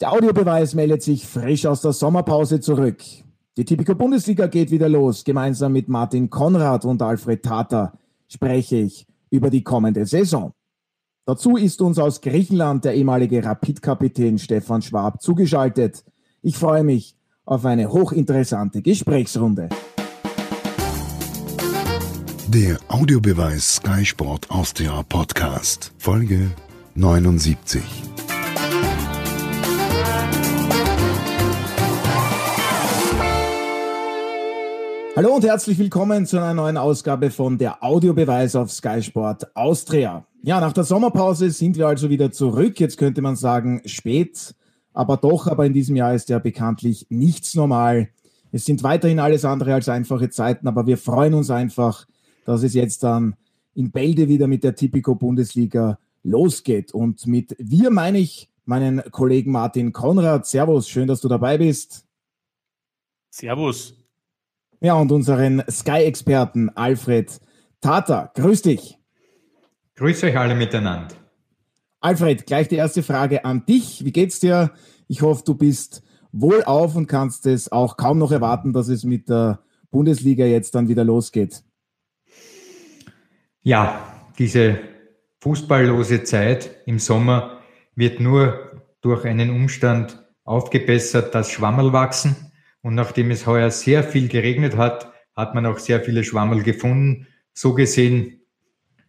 Der Audiobeweis meldet sich frisch aus der Sommerpause zurück. Die Tipico Bundesliga geht wieder los. Gemeinsam mit Martin Konrad und Alfred Tata spreche ich über die kommende Saison. Dazu ist uns aus Griechenland der ehemalige Rapid-Kapitän Stefan Schwab zugeschaltet. Ich freue mich auf eine hochinteressante Gesprächsrunde. Der Audiobeweis Sky Sport Austria Podcast, Folge 79. Hallo und herzlich willkommen zu einer neuen Ausgabe von der Audiobeweis auf Sky Sport Austria. Ja, nach der Sommerpause sind wir also wieder zurück. Jetzt könnte man sagen, spät, aber doch, aber in diesem Jahr ist ja bekanntlich nichts normal. Es sind weiterhin alles andere als einfache Zeiten, aber wir freuen uns einfach, dass es jetzt dann in Bälde wieder mit der Tipico Bundesliga losgeht. Und mit wir meine ich meinen Kollegen Martin Konrad. Servus, schön, dass du dabei bist. Servus. Ja, und unseren Sky-Experten Alfred Tata. Grüß dich. Grüß euch alle miteinander. Alfred, gleich die erste Frage an dich. Wie geht's dir? Ich hoffe, du bist wohlauf und kannst es auch kaum noch erwarten, dass es mit der Bundesliga jetzt dann wieder losgeht. Ja, diese fußballlose Zeit im Sommer wird nur durch einen Umstand aufgebessert, dass Schwammerl wachsen. Und nachdem es heuer sehr viel geregnet hat, hat man auch sehr viele Schwammerl gefunden. So gesehen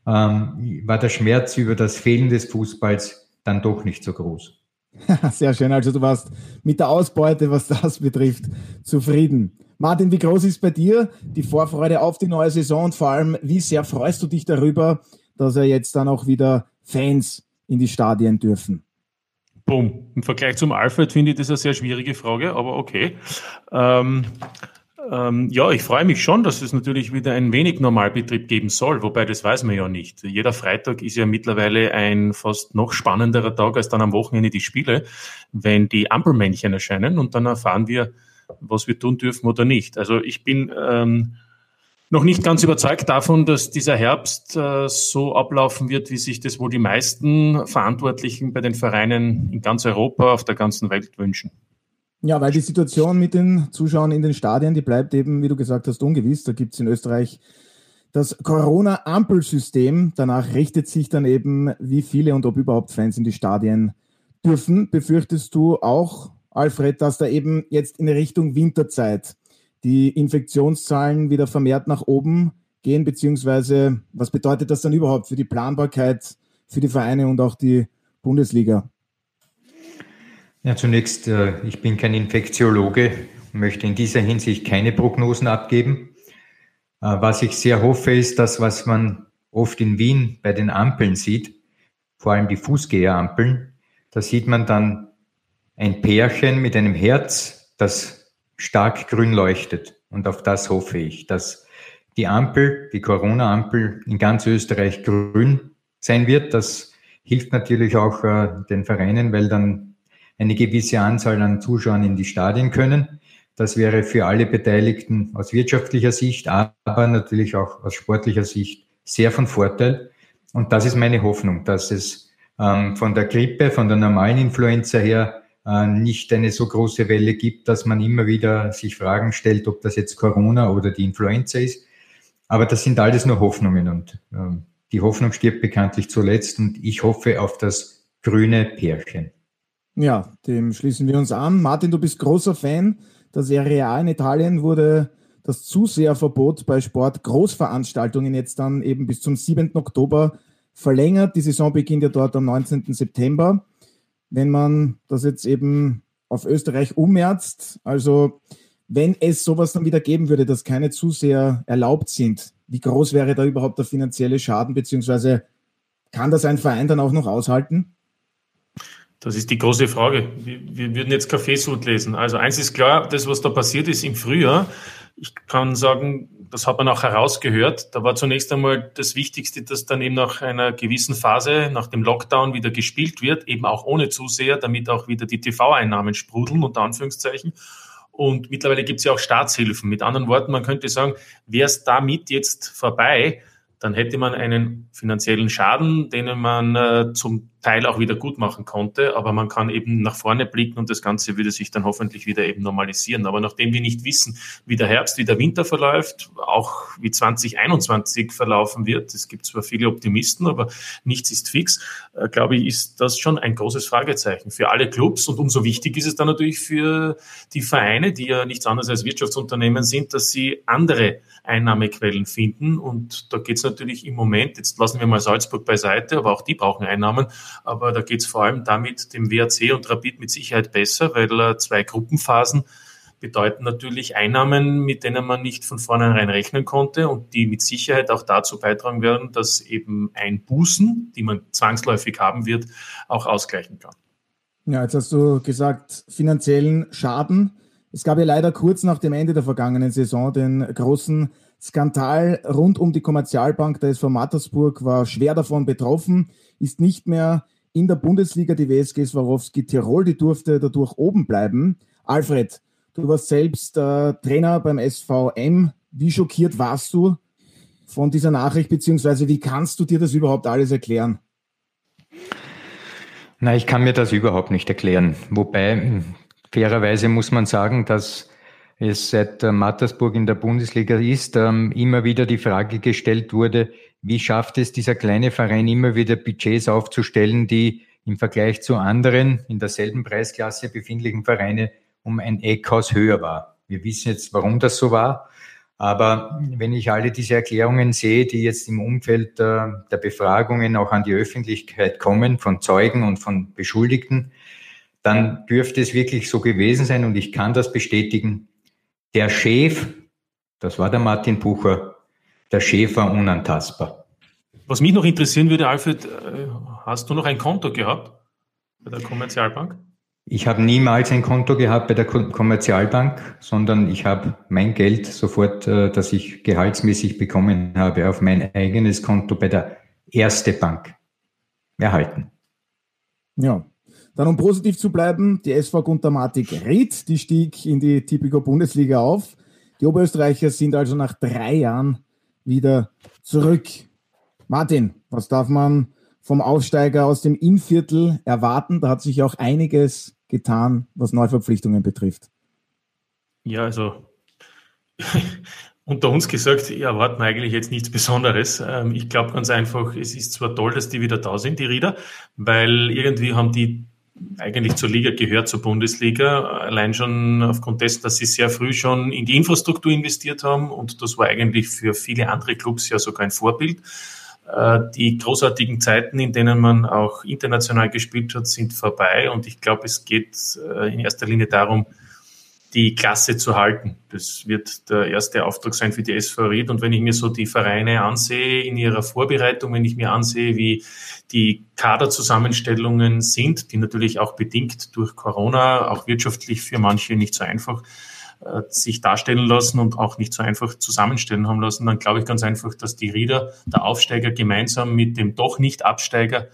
ähm, war der Schmerz über das Fehlen des Fußballs dann doch nicht so groß. Sehr schön. Also du warst mit der Ausbeute, was das betrifft, zufrieden. Martin, wie groß ist bei dir die Vorfreude auf die neue Saison und vor allem, wie sehr freust du dich darüber, dass er jetzt dann auch wieder Fans in die Stadien dürfen? Boom. Im Vergleich zum Alfred finde ich das eine sehr schwierige Frage, aber okay. Ähm, ähm, ja, ich freue mich schon, dass es natürlich wieder ein wenig Normalbetrieb geben soll, wobei das weiß man ja nicht. Jeder Freitag ist ja mittlerweile ein fast noch spannenderer Tag als dann am Wochenende die Spiele, wenn die Ampelmännchen erscheinen und dann erfahren wir, was wir tun dürfen oder nicht. Also ich bin ähm, noch nicht ganz überzeugt davon, dass dieser Herbst äh, so ablaufen wird, wie sich das wohl die meisten Verantwortlichen bei den Vereinen in ganz Europa, auf der ganzen Welt wünschen. Ja, weil die Situation mit den Zuschauern in den Stadien, die bleibt eben, wie du gesagt hast, ungewiss. Da gibt es in Österreich das Corona-Ampelsystem. Danach richtet sich dann eben, wie viele und ob überhaupt Fans in die Stadien dürfen. Befürchtest du auch, Alfred, dass da eben jetzt in Richtung Winterzeit die Infektionszahlen wieder vermehrt nach oben gehen, beziehungsweise was bedeutet das dann überhaupt für die Planbarkeit für die Vereine und auch die Bundesliga? Ja, zunächst, äh, ich bin kein Infektiologe möchte in dieser Hinsicht keine Prognosen abgeben. Äh, was ich sehr hoffe, ist das, was man oft in Wien bei den Ampeln sieht, vor allem die Fußgängerampeln. Da sieht man dann ein Pärchen mit einem Herz, das stark grün leuchtet. Und auf das hoffe ich, dass die Ampel, die Corona-Ampel in ganz Österreich grün sein wird. Das hilft natürlich auch äh, den Vereinen, weil dann eine gewisse Anzahl an Zuschauern in die Stadien können. Das wäre für alle Beteiligten aus wirtschaftlicher Sicht, aber natürlich auch aus sportlicher Sicht sehr von Vorteil. Und das ist meine Hoffnung, dass es ähm, von der Grippe, von der normalen Influenza her nicht eine so große Welle gibt, dass man immer wieder sich Fragen stellt, ob das jetzt Corona oder die Influenza ist. Aber das sind alles nur Hoffnungen und äh, die Hoffnung stirbt bekanntlich zuletzt und ich hoffe auf das grüne Pärchen. Ja, dem schließen wir uns an. Martin, du bist großer Fan der Serie A in Italien wurde das Zuseherverbot bei Sportgroßveranstaltungen jetzt dann eben bis zum 7. Oktober verlängert. Die Saison beginnt ja dort am 19. September wenn man das jetzt eben auf Österreich ummerzt. Also wenn es sowas dann wieder geben würde, dass keine Zuseher erlaubt sind, wie groß wäre da überhaupt der finanzielle Schaden, beziehungsweise kann das ein Verein dann auch noch aushalten? Das ist die große Frage. Wir, würden jetzt Kaffeesud lesen. Also eins ist klar, das, was da passiert ist im Frühjahr, ich kann sagen, das hat man auch herausgehört. Da war zunächst einmal das Wichtigste, dass dann eben nach einer gewissen Phase, nach dem Lockdown wieder gespielt wird, eben auch ohne Zuseher, damit auch wieder die TV-Einnahmen sprudeln, unter Anführungszeichen. Und mittlerweile gibt es ja auch Staatshilfen. Mit anderen Worten, man könnte sagen, wäre es damit jetzt vorbei, dann hätte man einen finanziellen Schaden, den man äh, zum Teil auch wieder gut machen konnte. Aber man kann eben nach vorne blicken und das Ganze würde sich dann hoffentlich wieder eben normalisieren. Aber nachdem wir nicht wissen, wie der Herbst, wie der Winter verläuft, auch wie 2021 verlaufen wird, es gibt zwar viele Optimisten, aber nichts ist fix, äh, glaube ich, ist das schon ein großes Fragezeichen für alle Clubs. Und umso wichtig ist es dann natürlich für die Vereine, die ja nichts anderes als Wirtschaftsunternehmen sind, dass sie andere Einnahmequellen finden. Und da geht es natürlich im Moment, jetzt lassen wir mal Salzburg beiseite, aber auch die brauchen Einnahmen. Aber da geht es vor allem damit dem WRC und Rapid mit Sicherheit besser, weil äh, zwei Gruppenphasen bedeuten natürlich Einnahmen, mit denen man nicht von vornherein rechnen konnte und die mit Sicherheit auch dazu beitragen werden, dass eben ein Bußen, die man zwangsläufig haben wird, auch ausgleichen kann. Ja, jetzt hast du gesagt, finanziellen Schaden. Es gab ja leider kurz nach dem Ende der vergangenen Saison den großen Skandal rund um die Kommerzialbank der SV Mattersburg, war schwer davon betroffen, ist nicht mehr in der Bundesliga die WSG Swarovski Tirol, die durfte dadurch oben bleiben. Alfred, du warst selbst äh, Trainer beim SVM. Wie schockiert warst du von dieser Nachricht, beziehungsweise wie kannst du dir das überhaupt alles erklären? Na, ich kann mir das überhaupt nicht erklären. Wobei Fairerweise muss man sagen, dass es seit äh, Mattersburg in der Bundesliga ist, ähm, immer wieder die Frage gestellt wurde, wie schafft es dieser kleine Verein immer wieder Budgets aufzustellen, die im Vergleich zu anderen in derselben Preisklasse befindlichen Vereine um ein Eckhaus höher war. Wir wissen jetzt, warum das so war. Aber wenn ich alle diese Erklärungen sehe, die jetzt im Umfeld äh, der Befragungen auch an die Öffentlichkeit kommen, von Zeugen und von Beschuldigten, dann dürfte es wirklich so gewesen sein und ich kann das bestätigen. Der Chef, das war der Martin Bucher, der Chef war unantastbar. Was mich noch interessieren würde, Alfred, äh, hast du noch ein Konto gehabt bei der Kommerzialbank? Ich habe niemals ein Konto gehabt bei der Kommerzialbank, sondern ich habe mein Geld sofort, äh, das ich gehaltsmäßig bekommen habe, auf mein eigenes Konto bei der Erste Bank erhalten. Ja, dann, um positiv zu bleiben, die SV Guntermatik Ried, die stieg in die Tipico Bundesliga auf. Die Oberösterreicher sind also nach drei Jahren wieder zurück. Martin, was darf man vom Aufsteiger aus dem Innviertel erwarten? Da hat sich auch einiges getan, was Neuverpflichtungen betrifft. Ja, also unter uns gesagt, erwarten wir eigentlich jetzt nichts Besonderes. Ähm, ich glaube ganz einfach, es ist zwar toll, dass die wieder da sind, die Rieder, weil irgendwie haben die eigentlich zur Liga gehört, zur Bundesliga, allein schon aufgrund dessen, dass sie sehr früh schon in die Infrastruktur investiert haben und das war eigentlich für viele andere Clubs ja sogar ein Vorbild. Äh, die großartigen Zeiten, in denen man auch international gespielt hat, sind vorbei und ich glaube, es geht äh, in erster Linie darum, die Klasse zu halten. Das wird der erste Auftrag sein für die SV Ried. Und wenn ich mir so die Vereine ansehe in ihrer Vorbereitung, wenn ich mir ansehe, wie die Kaderzusammenstellungen sind, die natürlich auch bedingt durch Corona, auch wirtschaftlich für manche nicht so einfach äh, sich darstellen lassen und auch nicht so einfach zusammenstellen haben lassen, dann glaube ich ganz einfach, dass die Rieder, der Aufsteiger gemeinsam mit dem doch nicht Absteiger,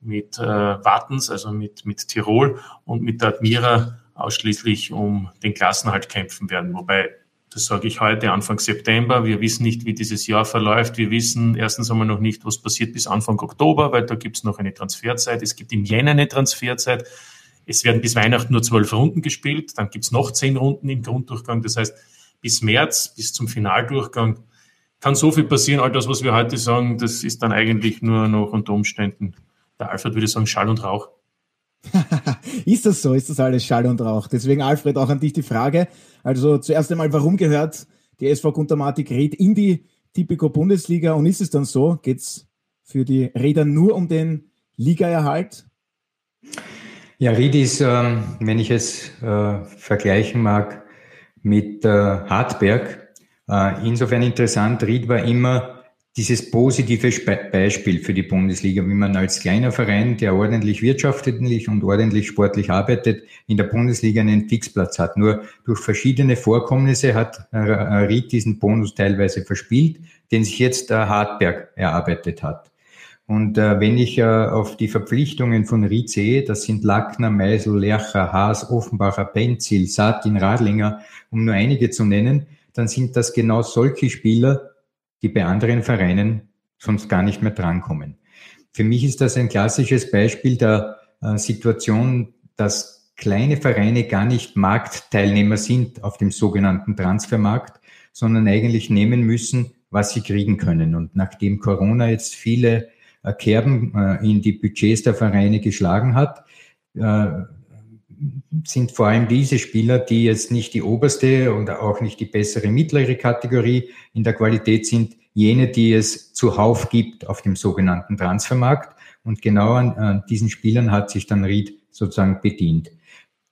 mit äh, Wartens, also mit, mit Tirol und mit der Admira ausschließlich um den Klassenhalt kämpfen werden. Wobei, das sage ich heute, Anfang September, wir wissen nicht, wie dieses Jahr verläuft. Wir wissen erstens einmal noch nicht, was passiert bis Anfang Oktober, weil da gibt es noch eine Transferzeit. Es gibt im Jänner eine Transferzeit. Es werden bis Weihnachten nur zwölf Runden gespielt, dann gibt es noch zehn Runden im Grunddurchgang. Das heißt, bis März, bis zum Finaldurchgang kann so viel passieren. All das, was wir heute sagen, das ist dann eigentlich nur noch unter Umständen, der Alfred würde sagen, Schall und Rauch. ist das so? Ist das alles Schall und Rauch? Deswegen, Alfred, auch an dich die Frage. Also zuerst einmal, warum gehört die SV Guntermatik Red in die Tipico Bundesliga? Und ist es dann so? Geht es für die Räder nur um den Ligaerhalt? Ja, Ried ist, ähm, wenn ich es äh, vergleichen mag, mit äh, Hartberg, äh, insofern interessant. Ried war immer dieses positive Beispiel für die Bundesliga, wie man als kleiner Verein, der ordentlich wirtschaftlich und ordentlich sportlich arbeitet, in der Bundesliga einen Fixplatz hat. Nur durch verschiedene Vorkommnisse hat Ried diesen Bonus teilweise verspielt, den sich jetzt der Hartberg erarbeitet hat. Und äh, wenn ich äh, auf die Verpflichtungen von Ried sehe, das sind Lackner, Meisel, Lercher, Haas, Offenbacher, Benzil, Satin, Radlinger, um nur einige zu nennen, dann sind das genau solche Spieler, die bei anderen Vereinen sonst gar nicht mehr drankommen. für mich ist das ein klassisches Beispiel der äh, Situation, dass kleine Vereine gar nicht Marktteilnehmer sind auf dem sogenannten Transfermarkt, sondern eigentlich nehmen müssen, was sie kriegen können. Und nachdem Corona jetzt viele äh, Kerben äh, in die Budgets der Vereine geschlagen hat, sind vor allem diese Spieler, die jetzt nicht die oberste und auch nicht die bessere mittlere Kategorie in der Qualität sind, jene, die es zuhauf gibt auf dem sogenannten Transfermarkt. Und genau an, diesen Spielern hat sich dann Ried sozusagen bedient.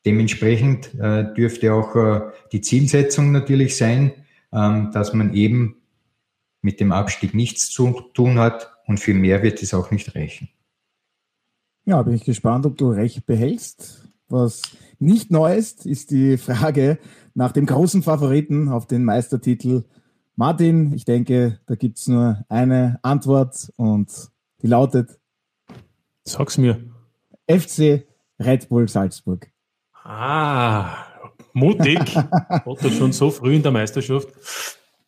Dementsprechend äh, dürfte auch äh, die Zielsetzung natürlich sein, ähm, dass man eben mit dem Abstieg nichts zu tun hat und für mehr wird es auch nicht reichen. Ja, bin ich gespannt, ob du recht behältst. Was nicht neu ist, ist die Frage nach dem großen Favoriten auf den Meistertitel. Martin, ich denke, da gibt es nur eine Antwort und die lautet: Sag's mir. FC Red Bull Salzburg. Ah, mutig. Otto schon so früh in der Meisterschaft.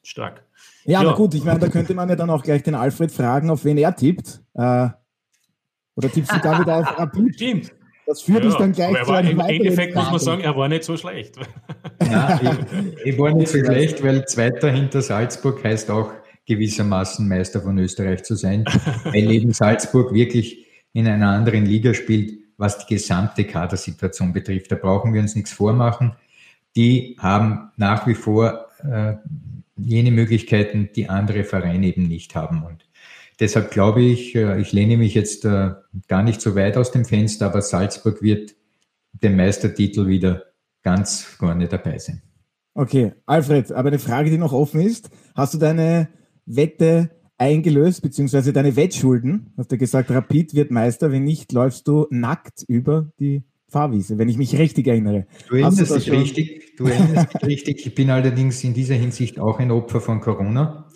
Stark. Ja, ja. aber gut, ich meine, da könnte man ja dann auch gleich den Alfred fragen, auf wen er tippt. Äh, oder tippst du da wieder auf Rapid? Stimmt. Das führt ja, uns dann gleich zu einem Im Endeffekt muss man sagen, er war nicht so schlecht. Ja, ich, ich war nicht so schlecht, weil Zweiter hinter Salzburg heißt auch gewissermaßen Meister von Österreich zu sein, weil eben Salzburg wirklich in einer anderen Liga spielt, was die gesamte Kadersituation betrifft. Da brauchen wir uns nichts vormachen. Die haben nach wie vor äh, jene Möglichkeiten, die andere Vereine eben nicht haben. Und deshalb glaube ich, äh, ich lehne mich jetzt äh, gar nicht so weit aus dem Fenster, aber Salzburg wird den Meistertitel wieder ganz vorne dabei sein. Okay, Alfred, aber eine Frage, die noch offen ist. Hast du deine Wette eingelöst, beziehungsweise deine Wettschulden? Hast du gesagt, Rapid wird Meister, wenn nicht, läufst du nackt über die Fahrwiese, wenn ich mich richtig erinnere. Du erinnerst dich richtig, du erinnerst dich richtig. Ich bin allerdings in dieser Hinsicht auch ein Opfer von Corona,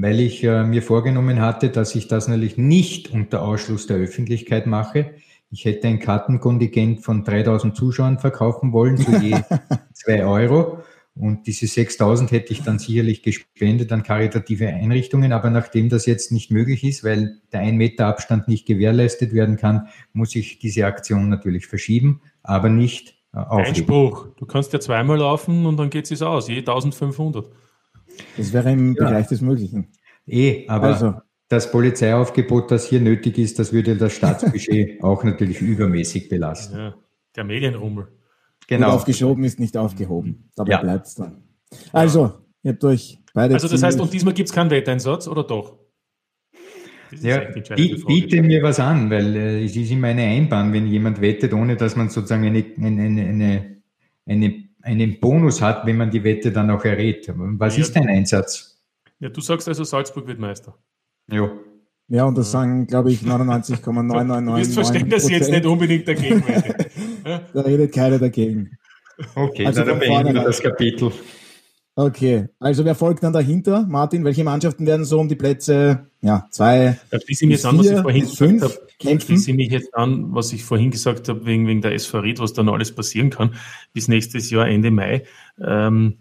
weil ich äh, mir vorgenommen hatte, dass ich das natürlich nicht unter Ausschluss der Öffentlichkeit mache. Ich hätte ein Kartenkontingent von 3000 Zuschauern verkaufen wollen zu je zwei Euro. Und diese 6000 hätte ich dann sicherlich gespendet an karitative Einrichtungen. Aber nachdem das jetzt nicht möglich ist, weil der ein Meter Abstand nicht gewährleistet werden kann, muss ich diese Aktion natürlich verschieben, aber nicht äh, aufheben. Einspruch. Du kannst ja zweimal laufen und dann geht es aus, je 1500. Das wäre im ja. Bereich des Möglichen. Eh, aber also. das Polizeiaufgebot, das hier nötig ist, das würde das Staatsbudget auch natürlich übermäßig belasten. Ja, der Medienrummel. Genau. Und aufgeschoben ist nicht aufgehoben. Dabei ja. bleibt es dann. Also, ihr habt euch beide. Also, das heißt, und diesmal gibt es keinen Wetteinsatz, oder doch? Ja, biete, biete mir was an, weil äh, es ist immer eine Einbahn, wenn jemand wettet, ohne dass man sozusagen eine, eine, eine, eine, einen Bonus hat, wenn man die Wette dann auch errät. Was ja, ist dein Einsatz? Ja, du sagst also, Salzburg wird Meister. Ja. Ja, und das sagen, glaube ich, 99,999. Du wirst verstehen, dass ich jetzt nicht unbedingt dagegen werde. da redet keiner dagegen. Okay, also dann beenden wir das Kapitel. Okay, also wer folgt dann dahinter? Martin, welche Mannschaften werden so um die Plätze ja, zwei, da schließe ich mich an, was ich vorhin gesagt habe. Kämpfen? Schließe ich mich jetzt an, was ich vorhin gesagt habe, wegen, wegen der SV Ried, was dann alles passieren kann, bis nächstes Jahr, Ende Mai. Ähm,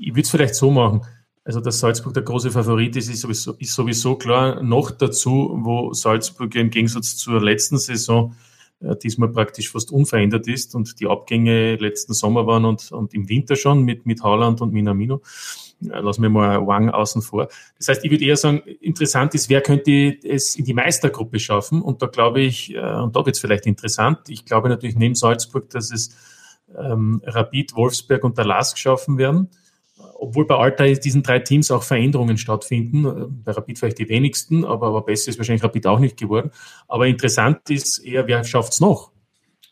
ich würde es vielleicht so machen. Also, dass Salzburg der große Favorit ist, ist sowieso, ist sowieso klar. Noch dazu, wo Salzburg im Gegensatz zur letzten Saison äh, diesmal praktisch fast unverändert ist und die Abgänge letzten Sommer waren und, und im Winter schon mit, mit Haaland und Minamino. Äh, lassen wir mal Wang außen vor. Das heißt, ich würde eher sagen, interessant ist, wer könnte es in die Meistergruppe schaffen? Und da glaube ich, äh, und da wird es vielleicht interessant, ich glaube natürlich neben Salzburg, dass es ähm, Rapid, Wolfsberg und der LASK schaffen werden obwohl bei Alta diesen drei Teams auch Veränderungen stattfinden. Bei Rapid vielleicht die wenigsten, aber, aber besser ist wahrscheinlich Rapid auch nicht geworden. Aber interessant ist eher, wer schafft es noch?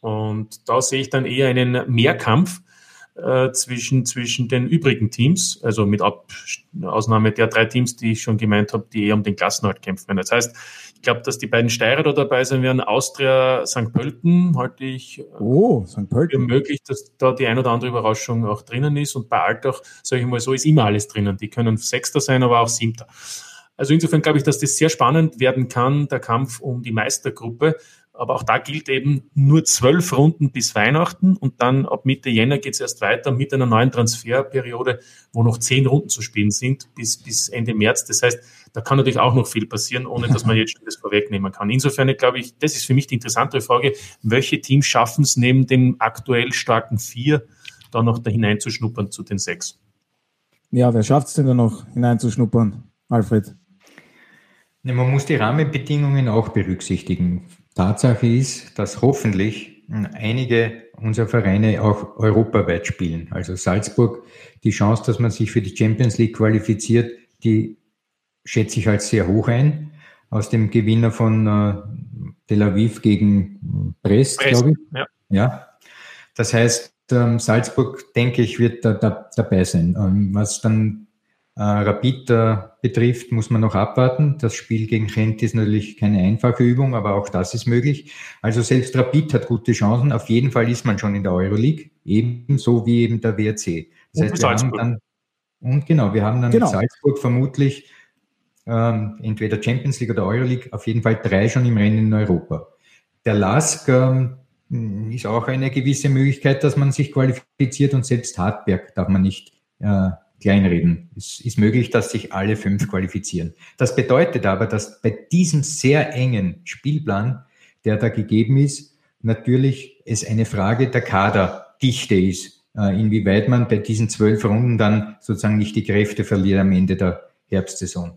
Und da sehe ich dann eher einen Mehrkampf äh, zwischen, zwischen den übrigen Teams, also mit Ab Ausnahme der drei Teams, die ich schon gemeint habe, die eher um den Klassenhalt kämpfen werden. Das heißt, ich glaube, dass die beiden Steirer da dabei sein werden. Austria St. Pölten halte ich äh, oh, St. Pölten. für möglich, dass da die ein oder andere Überraschung auch drinnen ist. Und bei Altach, sage ich mal so, ist immer alles drinnen. Die können Sechster sein, aber auch Siebter. Also insofern glaube ich, dass das sehr spannend werden kann, der Kampf um die Meistergruppe. Aber auch da gilt eben nur zwölf Runden bis Weihnachten und dann ab Mitte Jänner geht es erst weiter mit einer neuen Transferperiode, wo noch zehn Runden zu spielen sind bis, bis Ende März. Das heißt, da kann natürlich auch noch viel passieren, ohne dass man jetzt schon das vorwegnehmen kann. Insofern glaube ich, das ist für mich die interessantere Frage, welche Teams schaffen es neben den aktuell starken vier da noch da hineinzuschnuppern zu den sechs? Ja, wer schafft es denn da noch hineinzuschnuppern, Alfred? Man muss die Rahmenbedingungen auch berücksichtigen. Tatsache ist, dass hoffentlich einige unserer Vereine auch europaweit spielen. Also Salzburg, die Chance, dass man sich für die Champions League qualifiziert, die schätze ich als sehr hoch ein. Aus dem Gewinner von äh, Tel Aviv gegen Brest, Brest glaube ich. Ja. ja. Das heißt, ähm, Salzburg, denke ich, wird da, da dabei sein. Ähm, was dann äh, Rapid äh, betrifft, muss man noch abwarten. Das Spiel gegen Gent ist natürlich keine einfache Übung, aber auch das ist möglich. Also selbst Rapid hat gute Chancen. Auf jeden Fall ist man schon in der Euroleague, ebenso wie eben der WRC. Das und heißt, wir haben dann, und genau, wir haben dann genau. mit Salzburg vermutlich ähm, entweder Champions League oder Euroleague, auf jeden Fall drei schon im Rennen in Europa. Der LASK ähm, ist auch eine gewisse Möglichkeit, dass man sich qualifiziert und selbst Hartberg darf man nicht äh, kleinreden. Es ist möglich, dass sich alle fünf qualifizieren. Das bedeutet aber, dass bei diesem sehr engen Spielplan, der da gegeben ist, natürlich es eine Frage der Kaderdichte ist, äh, inwieweit man bei diesen zwölf Runden dann sozusagen nicht die Kräfte verliert am Ende der Herbstsaison.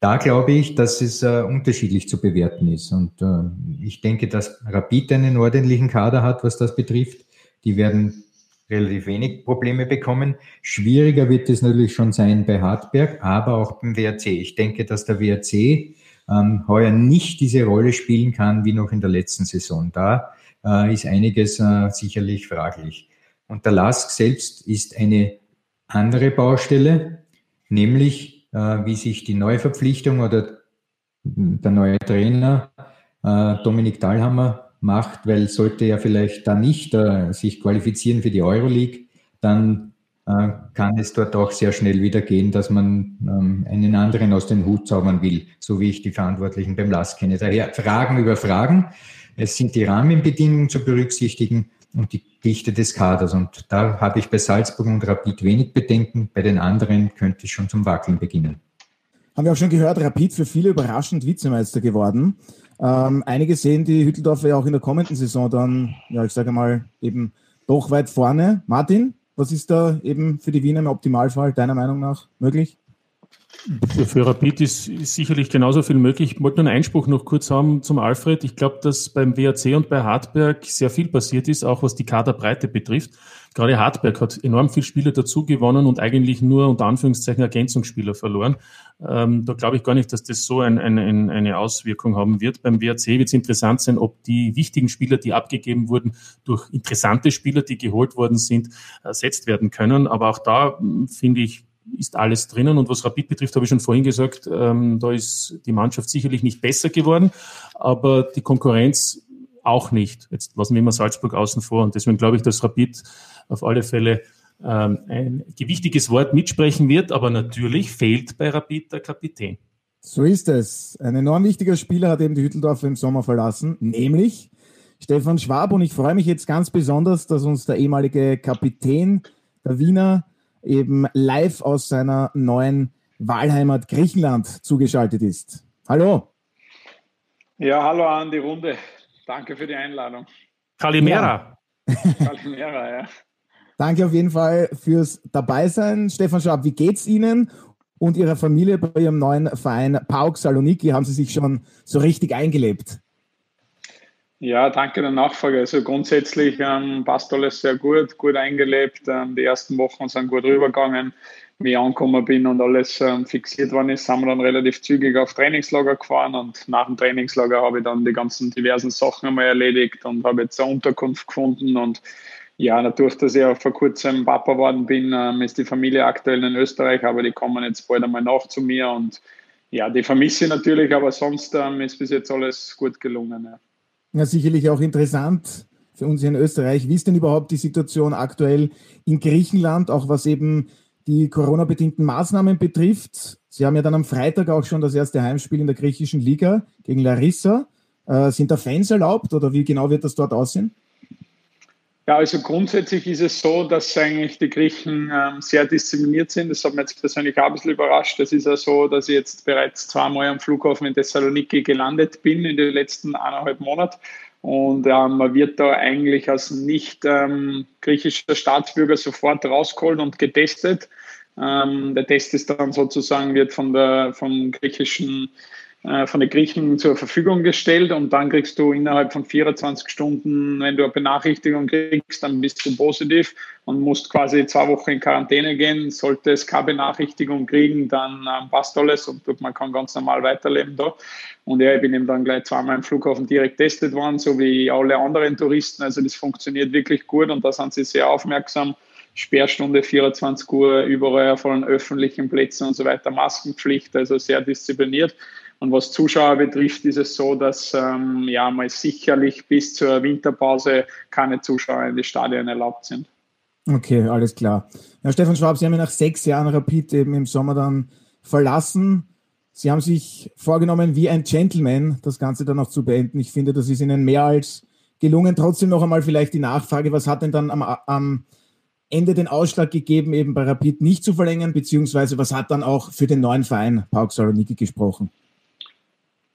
Da glaube ich, dass es äh, unterschiedlich zu bewerten ist. Und äh, ich denke, dass Rapid einen ordentlichen Kader hat, was das betrifft. Die werden relativ wenig Probleme bekommen. Schwieriger wird es natürlich schon sein bei Hartberg, aber auch beim WRC. Ich denke, dass der WRC ähm, heuer nicht diese Rolle spielen kann wie noch in der letzten Saison. Da äh, ist einiges äh, sicherlich fraglich. Und der LASK selbst ist eine andere Baustelle, nämlich äh, wie sich die Neuverpflichtung oder der neue Trainer äh, Dominik Dahlhammer macht, weil sollte er vielleicht da nicht äh, sich qualifizieren für die Euroleague, dann kann es dort auch sehr schnell wieder gehen, dass man ähm, einen anderen aus dem Hut zaubern will, so wie ich die Verantwortlichen beim LAS kenne. Daher Fragen über Fragen. Es sind die Rahmenbedingungen zu berücksichtigen und die Dichte des Kaders. Und da habe ich bei Salzburg und Rapid wenig Bedenken. Bei den anderen könnte es schon zum Wackeln beginnen. Haben wir auch schon gehört, Rapid für viele überraschend Vizemeister geworden. Ähm, einige sehen die Hütteldorfer ja auch in der kommenden Saison dann, ja, ich sage mal, eben doch weit vorne. Martin, was ist da eben für die Wiener im Optimalfall deiner Meinung nach möglich? Für Rapid ist, ist, sicherlich genauso viel möglich. Ich wollte nur einen Einspruch noch kurz haben zum Alfred. Ich glaube, dass beim WAC und bei Hartberg sehr viel passiert ist, auch was die Kaderbreite betrifft. Gerade Hartberg hat enorm viele Spieler dazu gewonnen und eigentlich nur unter Anführungszeichen Ergänzungsspieler verloren. Ähm, da glaube ich gar nicht, dass das so ein, ein, eine Auswirkung haben wird. Beim WRC wird es interessant sein, ob die wichtigen Spieler, die abgegeben wurden, durch interessante Spieler, die geholt worden sind, ersetzt werden können. Aber auch da hm, finde ich, ist alles drinnen. Und was Rapid betrifft, habe ich schon vorhin gesagt, ähm, da ist die Mannschaft sicherlich nicht besser geworden, aber die Konkurrenz auch nicht. Jetzt lassen wir immer Salzburg außen vor. Und deswegen glaube ich, dass Rapid auf alle Fälle ähm, ein gewichtiges Wort mitsprechen wird. Aber natürlich fehlt bei Rapid der Kapitän. So ist es. Ein enorm wichtiger Spieler hat eben die Hütteldorfer im Sommer verlassen, nämlich Stefan Schwab. Und ich freue mich jetzt ganz besonders, dass uns der ehemalige Kapitän der Wiener eben live aus seiner neuen Wahlheimat Griechenland zugeschaltet ist. Hallo. Ja, hallo an die Runde. Danke für die Einladung. Kalimera. Ja. Kalimera, ja. Danke auf jeden Fall fürs Dabeisein. Stefan Schwab, wie geht's Ihnen und Ihrer Familie bei Ihrem neuen Verein PAOK Saloniki? Haben Sie sich schon so richtig eingelebt? Ja, danke der Nachfrage. Also grundsätzlich ähm, passt alles sehr gut, gut eingelebt. Ähm, die ersten Wochen sind gut rübergegangen. Wie ich angekommen bin und alles ähm, fixiert worden ist, sind wir dann relativ zügig auf Trainingslager gefahren und nach dem Trainingslager habe ich dann die ganzen diversen Sachen einmal erledigt und habe jetzt eine Unterkunft gefunden und ja, dadurch, dass ich auch vor kurzem Papa geworden bin, ähm, ist die Familie aktuell in Österreich, aber die kommen jetzt bald einmal nach zu mir und ja, die vermisse ich natürlich, aber sonst ähm, ist bis jetzt alles gut gelungen. Ja. Ja, sicherlich auch interessant für uns hier in Österreich. Wie ist denn überhaupt die Situation aktuell in Griechenland, auch was eben die Corona-bedingten Maßnahmen betrifft? Sie haben ja dann am Freitag auch schon das erste Heimspiel in der griechischen Liga gegen Larissa. Äh, sind da Fans erlaubt oder wie genau wird das dort aussehen? Ja, also grundsätzlich ist es so, dass eigentlich die Griechen ähm, sehr diszipliniert sind. Das hat mich jetzt persönlich auch ein bisschen überrascht. Das ist ja so, dass ich jetzt bereits zweimal am Flughafen in Thessaloniki gelandet bin in den letzten eineinhalb Monaten. Und ähm, man wird da eigentlich als nicht ähm, griechischer Staatsbürger sofort rausgeholt und getestet. Ähm, der Test ist dann sozusagen, wird von der, vom griechischen von den Griechen zur Verfügung gestellt und dann kriegst du innerhalb von 24 Stunden, wenn du eine Benachrichtigung kriegst, dann bist du positiv und musst quasi zwei Wochen in Quarantäne gehen. Sollte es keine Benachrichtigung kriegen, dann ähm, passt alles und man kann ganz normal weiterleben da. Und ja, ich bin eben dann gleich zweimal im Flughafen direkt getestet worden, so wie alle anderen Touristen. Also das funktioniert wirklich gut und da sind sie sehr aufmerksam. Sperrstunde 24 Uhr, überall von öffentlichen Plätzen und so weiter, Maskenpflicht, also sehr diszipliniert. Und was Zuschauer betrifft, ist es so, dass ähm, ja mal sicherlich bis zur Winterpause keine Zuschauer in die Stadien erlaubt sind. Okay, alles klar. Ja, Stefan Schwab, Sie haben ja nach sechs Jahren Rapid eben im Sommer dann verlassen. Sie haben sich vorgenommen, wie ein Gentleman das Ganze dann noch zu beenden. Ich finde, das ist Ihnen mehr als gelungen. Trotzdem noch einmal vielleicht die Nachfrage, was hat denn dann am, am Ende den Ausschlag gegeben, eben bei Rapid nicht zu verlängern, beziehungsweise was hat dann auch für den neuen Verein Pauk Saloniki gesprochen?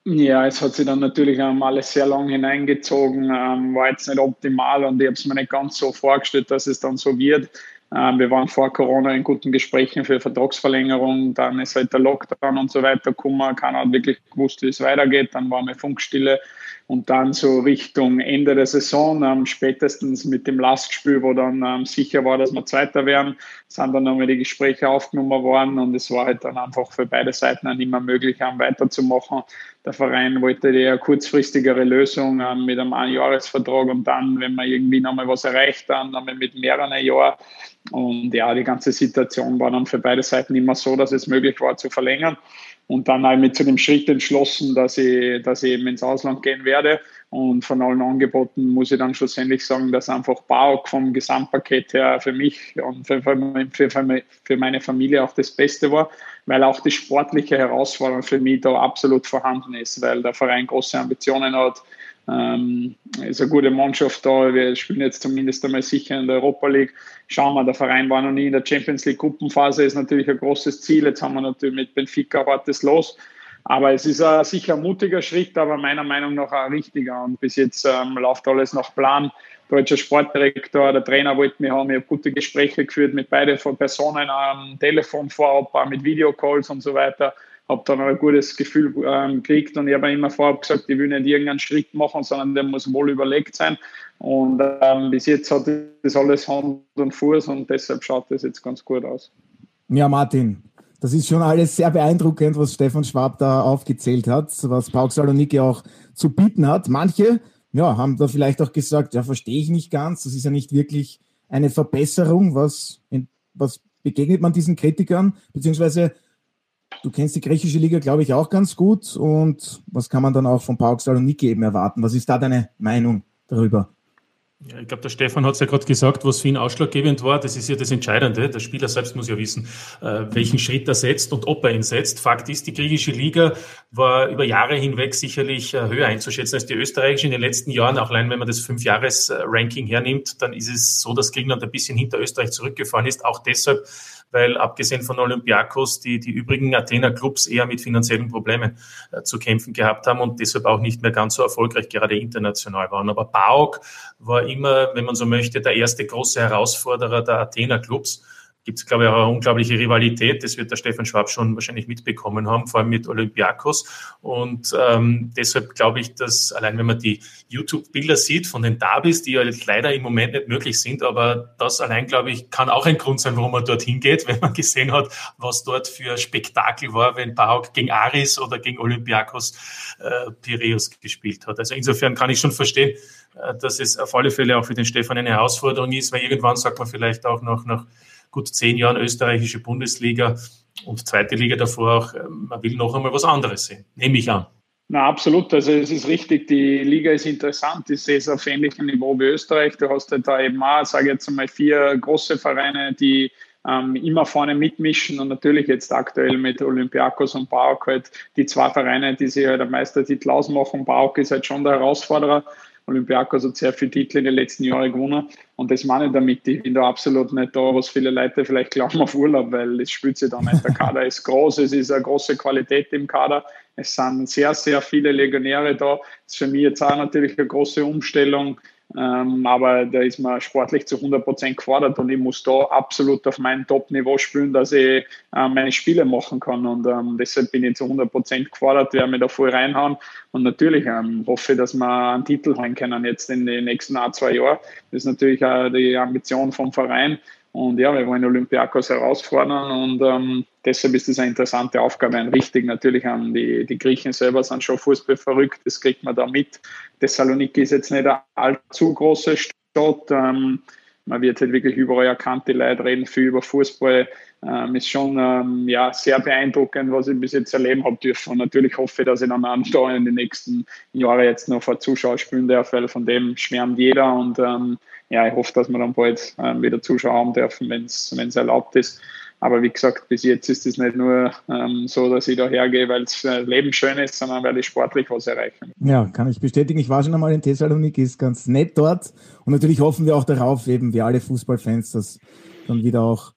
Ja, es hat sich dann natürlich alles sehr lang hineingezogen, ähm, war jetzt nicht optimal und ich habe es mir nicht ganz so vorgestellt, dass es dann so wird. Ähm, wir waren vor Corona in guten Gesprächen für Vertragsverlängerung, dann ist halt der Lockdown und so weiter gekommen, keiner hat wirklich gewusst, wie es weitergeht, dann war mir Funkstille und dann so Richtung Ende der Saison, ähm, spätestens mit dem Lastspiel, wo dann ähm, sicher war, dass wir Zweiter werden, sind dann nochmal die Gespräche aufgenommen worden und es war halt dann einfach für beide Seiten nicht mehr möglich, ähm, weiterzumachen. Der Verein wollte eher kurzfristigere Lösung ähm, mit einem Einjahresvertrag und dann, wenn man irgendwie nochmal was erreicht, dann nochmal mit mehreren Jahren. Und ja, die ganze Situation war dann für beide Seiten immer so, dass es möglich war zu verlängern und dann habe ich mich zu dem Schritt entschlossen, dass ich, dass ich eben ins Ausland gehen werde. Und von allen Angeboten muss ich dann schlussendlich sagen, dass einfach BAUK vom Gesamtpaket her für mich und für, für, für meine Familie auch das Beste war, weil auch die sportliche Herausforderung für mich da absolut vorhanden ist, weil der Verein große Ambitionen hat, ähm, ist eine gute Mannschaft da. Wir spielen jetzt zumindest einmal sicher in der Europa League. Schauen wir, der Verein war noch nie in der Champions League Gruppenphase, ist natürlich ein großes Ziel. Jetzt haben wir natürlich mit Benfica hartes Los. Aber es ist ein sicher mutiger Schritt, aber meiner Meinung nach ein richtiger. Und bis jetzt ähm, läuft alles nach Plan. Deutscher Sportdirektor, der Trainer wollten wir haben. Ich habe gute Gespräche geführt mit beiden Personen am Telefon vorab, mit Videocalls und so weiter habe dann ein gutes Gefühl ähm, gekriegt und ich habe immer vorab gesagt, ich will nicht irgendeinen Schritt machen, sondern der muss wohl überlegt sein. Und ähm, bis jetzt hat das alles Hand und Fuß und deshalb schaut das jetzt ganz gut aus. Ja, Martin, das ist schon alles sehr beeindruckend, was Stefan Schwab da aufgezählt hat, was Pauk Saloniki auch zu bieten hat. Manche ja, haben da vielleicht auch gesagt, ja, verstehe ich nicht ganz, das ist ja nicht wirklich eine Verbesserung. Was, was begegnet man diesen Kritikern? Beziehungsweise Du kennst die griechische Liga, glaube ich, auch ganz gut. Und was kann man dann auch von PAOK Saloniki eben erwarten? Was ist da deine Meinung darüber? Ja, ich glaube, der Stefan hat es ja gerade gesagt, was für ihn ausschlaggebend war. Das ist ja das Entscheidende. Der Spieler selbst muss ja wissen, äh, welchen Schritt er setzt und ob er ihn setzt. Fakt ist, die griechische Liga war über Jahre hinweg sicherlich äh, höher einzuschätzen als die österreichische. In den letzten Jahren, auch allein wenn man das Fünf-Jahres-Ranking hernimmt, dann ist es so, dass Griechenland ein bisschen hinter Österreich zurückgefahren ist. Auch deshalb, weil abgesehen von Olympiakos die, die übrigen Athener Clubs eher mit finanziellen Problemen äh, zu kämpfen gehabt haben und deshalb auch nicht mehr ganz so erfolgreich gerade international waren. Aber BAOK war immer, wenn man so möchte, der erste große Herausforderer der Athener Clubs gibt es, glaube ich, auch eine unglaubliche Rivalität. Das wird der Stefan Schwab schon wahrscheinlich mitbekommen haben, vor allem mit Olympiakos. Und ähm, deshalb glaube ich, dass allein wenn man die YouTube-Bilder sieht von den Davis, die ja leider im Moment nicht möglich sind, aber das allein, glaube ich, kann auch ein Grund sein, warum man dorthin geht, wenn man gesehen hat, was dort für Spektakel war, wenn Bauk gegen Aris oder gegen Olympiakos äh, Piraeus gespielt hat. Also insofern kann ich schon verstehen, äh, dass es auf alle Fälle auch für den Stefan eine Herausforderung ist, weil irgendwann sagt man vielleicht auch noch nach gut zehn Jahren österreichische Bundesliga und zweite Liga davor auch, ähm, man will noch einmal was anderes sehen, nehme ich an. Na, absolut. Also es ist richtig, die Liga ist interessant. Ich sehe es auf ähnlichem Niveau wie Österreich. Du hast halt da eben auch, sage ich jetzt einmal, vier große Vereine, die ähm, immer vorne mitmischen und natürlich jetzt aktuell mit Olympiakos und Bauk halt die zwei Vereine, die sich halt am Meistertitel ausmachen. Bauk ist halt schon der Herausforderer. Olympiakos hat sehr viele Titel in den letzten Jahren gewonnen. Und das meine ich damit. Ich bin da absolut nicht da, was viele Leute vielleicht glauben auf Urlaub, weil es spielt sich da nicht. Der Kader ist groß, es ist eine große Qualität im Kader. Es sind sehr, sehr viele Legionäre da. Das ist für mich jetzt auch natürlich eine große Umstellung. Ähm, aber da ist man sportlich zu 100 Prozent gefordert und ich muss da absolut auf meinem Top-Niveau spielen, dass ich äh, meine Spiele machen kann. Und ähm, deshalb bin ich zu 100 Prozent gefordert, werde mich da voll reinhauen. Und natürlich ähm, hoffe ich, dass wir einen Titel holen können jetzt in den nächsten ein, zwei Jahren. Das ist natürlich auch die Ambition vom Verein. Und ja, wir wollen Olympiakos herausfordern und ähm, deshalb ist das eine interessante Aufgabe. Ein richtig natürlich an die, die Griechen selber sind schon Fußball verrückt, das kriegt man da mit. Thessaloniki ist jetzt nicht eine allzu große Stadt. Ähm, man wird halt wirklich überall erkannt, die Leute reden viel über Fußball. Ähm, ist schon ähm, ja, sehr beeindruckend, was ich bis jetzt erleben habe dürfen. Und natürlich hoffe ich, dass ich dann auch in den nächsten Jahren jetzt noch vor Zuschauern spielen darf, weil von dem schwärmt jeder. Und ähm, ja, ich hoffe, dass wir dann bald ähm, wieder Zuschauer haben dürfen, wenn es erlaubt ist. Aber wie gesagt, bis jetzt ist es nicht nur ähm, so, dass ich da hergehe, weil das äh, Leben schön ist, sondern weil ich sportlich was erreichen. Ja, kann ich bestätigen. Ich war schon einmal in Thessaloniki, ist ganz nett dort. Und natürlich hoffen wir auch darauf, eben wie alle Fußballfans, dass dann wieder auch,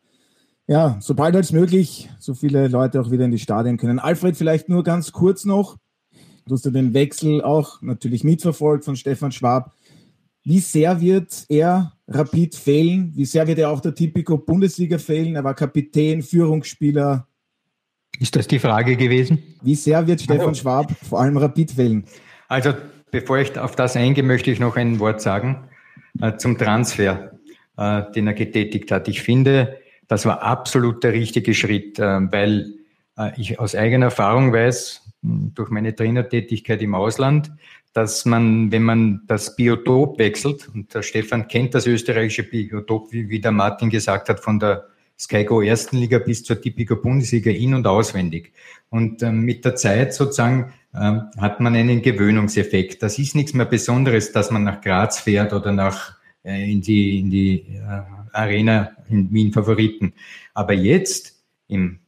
ja, sobald als möglich, so viele Leute auch wieder in die Stadien können. Alfred, vielleicht nur ganz kurz noch. Du hast ja den Wechsel auch natürlich mitverfolgt von Stefan Schwab. Wie sehr wird er Rapid fehlen? Wie sehr wird er auch der Typico Bundesliga fehlen? Er war Kapitän, Führungsspieler. Ist das die Frage gewesen? Wie sehr wird Stefan Schwab vor allem Rapid fehlen? Also, bevor ich auf das eingehe, möchte ich noch ein Wort sagen äh, zum Transfer, äh, den er getätigt hat. Ich finde, das war absolut der richtige Schritt, äh, weil äh, ich aus eigener Erfahrung weiß, durch meine Trainertätigkeit im Ausland, dass man, wenn man das Biotop wechselt, und der Stefan kennt das österreichische Biotop, wie, wie der Martin gesagt hat, von der SkyGo ersten Liga bis zur Tipico Bundesliga in- und auswendig. Und ähm, mit der Zeit sozusagen ähm, hat man einen Gewöhnungseffekt. Das ist nichts mehr Besonderes, dass man nach Graz fährt oder nach äh, in die, in die äh, Arena in Wien Favoriten. Aber jetzt im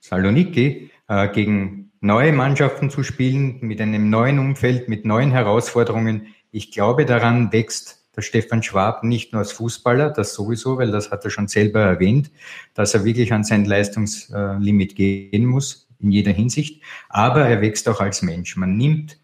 Saloniki äh, gegen neue Mannschaften zu spielen, mit einem neuen Umfeld, mit neuen Herausforderungen. Ich glaube, daran wächst der Stefan Schwab nicht nur als Fußballer, das sowieso, weil das hat er schon selber erwähnt, dass er wirklich an sein Leistungslimit gehen muss, in jeder Hinsicht. Aber er wächst auch als Mensch. Man nimmt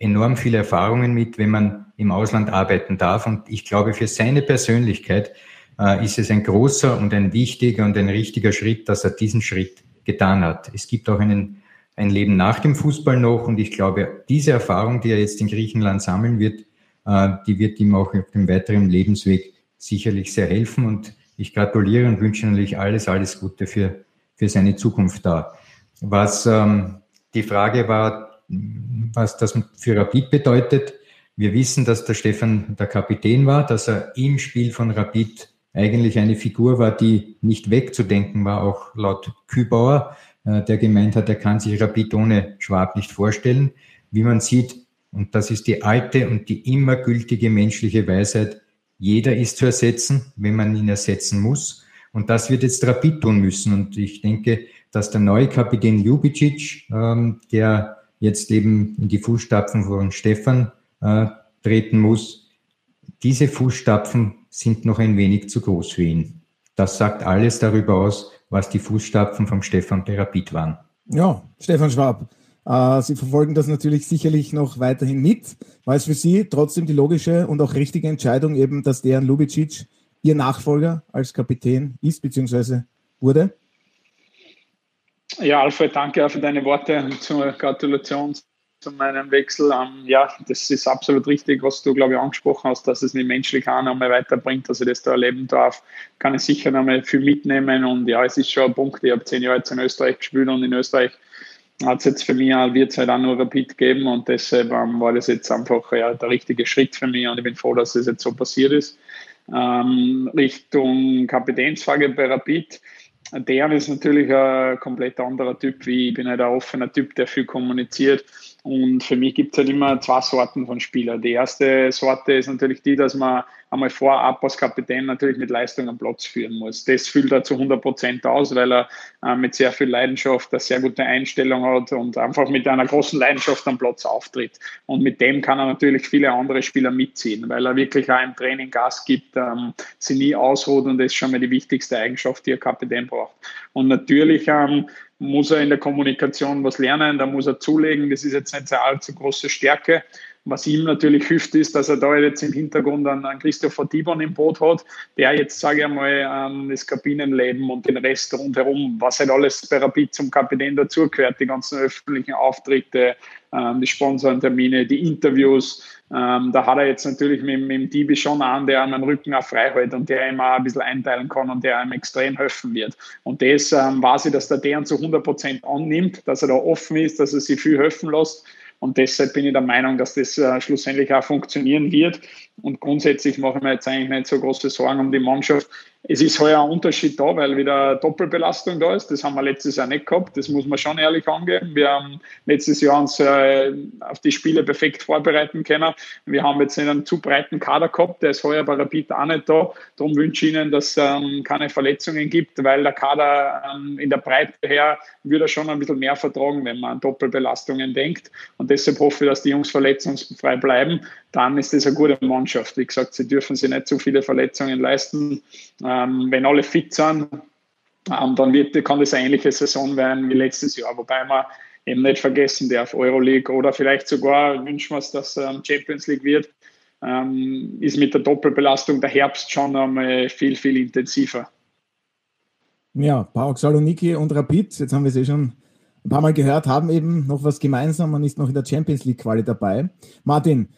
enorm viele Erfahrungen mit, wenn man im Ausland arbeiten darf. Und ich glaube, für seine Persönlichkeit äh, ist es ein großer und ein wichtiger und ein richtiger Schritt, dass er diesen Schritt getan hat. Es gibt auch einen ein Leben nach dem Fußball noch. Und ich glaube, diese Erfahrung, die er jetzt in Griechenland sammeln wird, äh, die wird ihm auch auf dem weiteren Lebensweg sicherlich sehr helfen. Und ich gratuliere und wünsche natürlich alles, alles Gute für, für seine Zukunft da. Was ähm, die Frage war, was das für Rapid bedeutet. Wir wissen, dass der Stefan der Kapitän war, dass er im Spiel von Rapid eigentlich eine Figur war, die nicht wegzudenken war, auch laut Kübauer. Äh, der gemeint hat, er kann sich Rapid ohne Schwab nicht vorstellen. Wie man sieht, und das ist die alte und die immer gültige menschliche Weisheit, jeder ist zu ersetzen, wenn man ihn ersetzen muss. Und das wird jetzt Rapid tun müssen. Und ich denke, dass der neue Kapitän Ljubicic, ähm, der jetzt eben in die Fußstapfen von Stefan äh, treten muss, diese Fußstapfen sind noch ein wenig zu groß für ihn. Das sagt alles darüber aus, was die Fußstapfen vom Stefan Therapit waren. Ja, Stefan Schwab. Äh, Sie verfolgen das natürlich sicherlich noch weiterhin mit. War es für Sie trotzdem die logische und auch richtige Entscheidung, eben, dass Dejan Lubicic Ihr Nachfolger als Kapitän ist bzw. wurde? Ja, Alfred, danke für deine Worte und zur Gratulation zu meinem Wechsel. Ähm, ja, das ist absolut richtig, was du, glaube ich, angesprochen hast, dass es mich menschlich auch nochmal weiterbringt, dass ich das da erleben darf. Kann ich sicher nochmal viel mitnehmen. Und ja, es ist schon ein Punkt. Ich habe zehn Jahre jetzt in Österreich gespielt und in Österreich hat es jetzt für mich auch, wird es halt auch nur Rapid geben und deshalb ähm, war das jetzt einfach ja, der richtige Schritt für mich und ich bin froh, dass es jetzt so passiert ist. Ähm, Richtung Kapitänsfrage bei Rapid der ist natürlich ein komplett anderer Typ wie ich. bin halt ein offener Typ, der viel kommuniziert. Und für mich gibt es halt immer zwei Sorten von Spielern. Die erste Sorte ist natürlich die, dass man einmal vorab als Kapitän natürlich mit Leistung am Platz führen muss. Das füllt er zu 100 Prozent aus, weil er äh, mit sehr viel Leidenschaft eine sehr gute Einstellung hat und einfach mit einer großen Leidenschaft am Platz auftritt. Und mit dem kann er natürlich viele andere Spieler mitziehen, weil er wirklich auch im Training Gas gibt, ähm, sie nie ausruht und das ist schon mal die wichtigste Eigenschaft, die ein Kapitän braucht. Und natürlich ähm, muss er in der Kommunikation was lernen, da muss er zulegen, das ist jetzt nicht eine allzu große Stärke. Was ihm natürlich hilft, ist, dass er da jetzt im Hintergrund einen, einen Christopher Tibon im Boot hat, der jetzt, sage ich einmal, ähm, das Kabinenleben und den Rest rundherum, was halt alles bei Rapid zum Kapitän dazugehört, die ganzen öffentlichen Auftritte, ähm, die Sponsorentermine, die Interviews, ähm, da hat er jetzt natürlich mit, mit dem Dibi schon an, der einem Rücken auch frei hält und der ihm auch ein bisschen einteilen kann und der einem extrem helfen wird. Und das ähm, weiß ich, dass der deren zu 100 Prozent annimmt, dass er da offen ist, dass er sich viel helfen lässt. Und deshalb bin ich der Meinung, dass das äh, schlussendlich auch funktionieren wird. Und grundsätzlich mache ich mir jetzt eigentlich nicht so große Sorgen um die Mannschaft. Es ist heuer ein Unterschied da, weil wieder Doppelbelastung da ist. Das haben wir letztes Jahr nicht gehabt. Das muss man schon ehrlich angeben. Wir haben letztes Jahr uns äh, auf die Spiele perfekt vorbereiten können. Wir haben jetzt einen zu breiten Kader gehabt. Der ist heuer bei Rapid auch nicht da. Darum wünsche ich Ihnen, dass es ähm, keine Verletzungen gibt, weil der Kader ähm, in der Breite her würde schon ein bisschen mehr vertragen, wenn man an Doppelbelastungen denkt. Und deshalb hoffe ich, dass die Jungs verletzungsfrei bleiben. Dann ist das eine gute Mannschaft. Wie gesagt, sie dürfen sich nicht zu viele Verletzungen leisten. Ähm, wenn alle fit sind, ähm, dann wird, kann das eine ähnliche Saison werden wie letztes Jahr, wobei man eben nicht vergessen darf, Euroleague oder vielleicht sogar wünschen wir es, dass ähm, Champions League wird, ähm, ist mit der Doppelbelastung der Herbst schon einmal viel, viel intensiver. Ja, PAOK Saloniki und Rapid, jetzt haben wir eh schon ein paar Mal gehört, haben eben noch was gemeinsam. Man ist noch in der Champions League Quali dabei. Martin,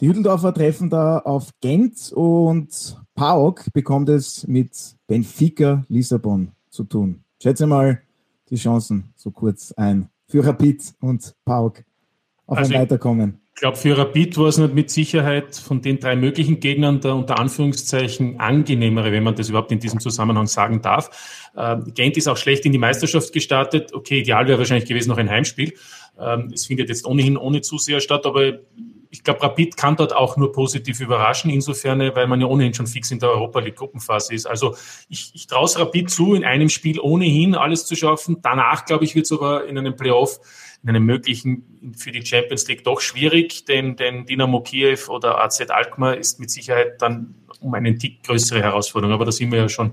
die Hütteldorfer treffen da auf Gent und PAOK bekommt es mit Benfica Lissabon zu tun. Schätze mal die Chancen so kurz ein für Rapid und PAOK auf also ein Weiterkommen. Ich glaube, für Rapid war es mit Sicherheit von den drei möglichen Gegnern der unter Anführungszeichen angenehmere, wenn man das überhaupt in diesem Zusammenhang sagen darf. Äh, Gent ist auch schlecht in die Meisterschaft gestartet. Okay, ideal wäre wahrscheinlich gewesen noch ein Heimspiel. Ähm, es findet jetzt ohnehin ohne Zuseher statt, aber ich glaube, Rapid kann dort auch nur positiv überraschen, insofern, weil man ja ohnehin schon fix in der Europa League Gruppenphase ist. Also ich, ich traue es Rapid zu, in einem Spiel ohnehin alles zu schaffen. Danach, glaube ich, wird es aber in einem Playoff, in einem möglichen für die Champions League doch schwierig, denn, denn Dynamo Kiew oder AZ Alkmaar ist mit Sicherheit dann um einen Tick größere Herausforderung. Aber da sind wir ja schon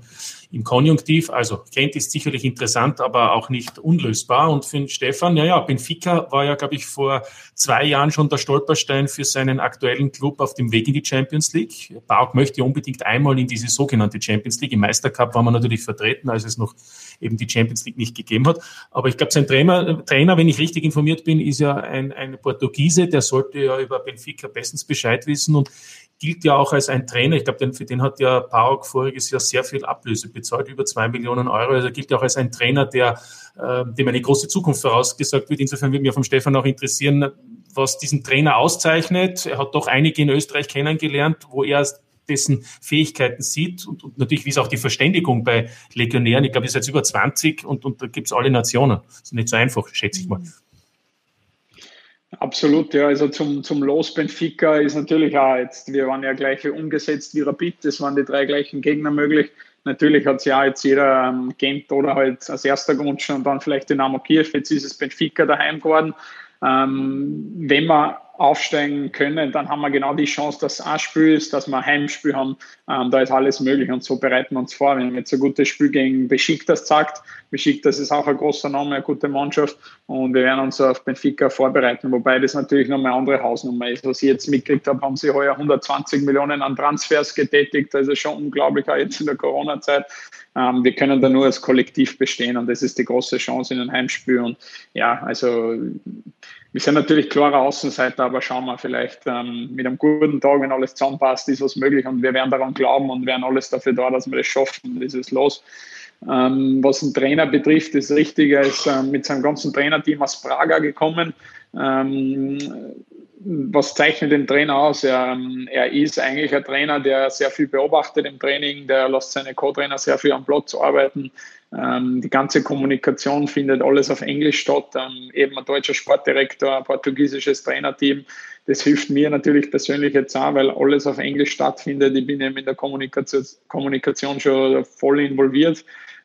im Konjunktiv. Also Kent ist sicherlich interessant, aber auch nicht unlösbar. Und für den Stefan, ja, ja, Benfica war ja, glaube ich, vor zwei Jahren schon der Stolperstein für seinen aktuellen Club auf dem Weg in die Champions League. Bauk möchte unbedingt einmal in diese sogenannte Champions League. Im Meistercup war man natürlich vertreten, als es noch eben die Champions League nicht gegeben hat. Aber ich glaube, sein Trainer, Trainer, wenn ich richtig informiert bin, ist ja ein, ein Portugiese, der sollte ja über Benfica bestens Bescheid wissen und gilt ja auch als ein Trainer. Ich glaube, für den hat ja Parok voriges Jahr sehr viel Ablöse bezahlt, über zwei Millionen Euro. Also gilt ja auch als ein Trainer, der, äh, dem eine große Zukunft vorausgesagt wird. Insofern würde mich vom Stefan auch interessieren, was diesen Trainer auszeichnet. Er hat doch einige in Österreich kennengelernt, wo er dessen Fähigkeiten sieht und, und natürlich, wie ist auch die Verständigung bei Legionären. Ich glaube, ihr seid über 20 und, und da gibt es alle Nationen. Das ist nicht so einfach, schätze ich mal. Absolut, ja. Also zum, zum Los Benfica ist natürlich auch jetzt, wir waren ja gleich umgesetzt wie Rapid, es waren die drei gleichen Gegner möglich. Natürlich hat es ja jetzt jeder ähm, Gent oder halt als erster Grund schon dann vielleicht Dynamo Kiew, jetzt ist es Benfica daheim geworden. Ähm, wenn man aufsteigen können, dann haben wir genau die Chance, dass es ein Spiel ist, dass wir ein Heimspiel haben. Ähm, da ist alles möglich und so bereiten wir uns vor. Wenn jetzt ein gutes Spiel gegen Besiktas sagt, Besiktas ist auch ein großer Name, eine gute Mannschaft und wir werden uns auf Benfica vorbereiten, wobei das natürlich noch eine andere Hausnummer ist. Was ich jetzt mitgekriegt habe, haben sie heuer 120 Millionen an Transfers getätigt. Das ist schon unglaublich, auch jetzt in der Corona-Zeit. Ähm, wir können da nur als Kollektiv bestehen und das ist die große Chance in einem Heimspiel. Und ja, also wir sind natürlich klarer Außenseiter, aber schauen wir vielleicht ähm, mit einem guten Tag, wenn alles zusammenpasst, ist was möglich und wir werden daran glauben und werden alles dafür da, dass wir das schaffen. Das ist los. Ähm, was den Trainer betrifft, das Richtige ist ähm, mit seinem ganzen Trainerteam aus Praga gekommen. Ähm, was zeichnet den Trainer aus? Er, ähm, er, ist eigentlich ein Trainer, der sehr viel beobachtet im Training, der lässt seine Co-Trainer sehr viel am Platz arbeiten. Ähm, die ganze Kommunikation findet alles auf Englisch statt. Ähm, eben ein deutscher Sportdirektor, ein portugiesisches Trainerteam. Das hilft mir natürlich persönlich jetzt auch, weil alles auf Englisch stattfindet. Ich bin eben in der Kommunikation, Kommunikation schon voll involviert.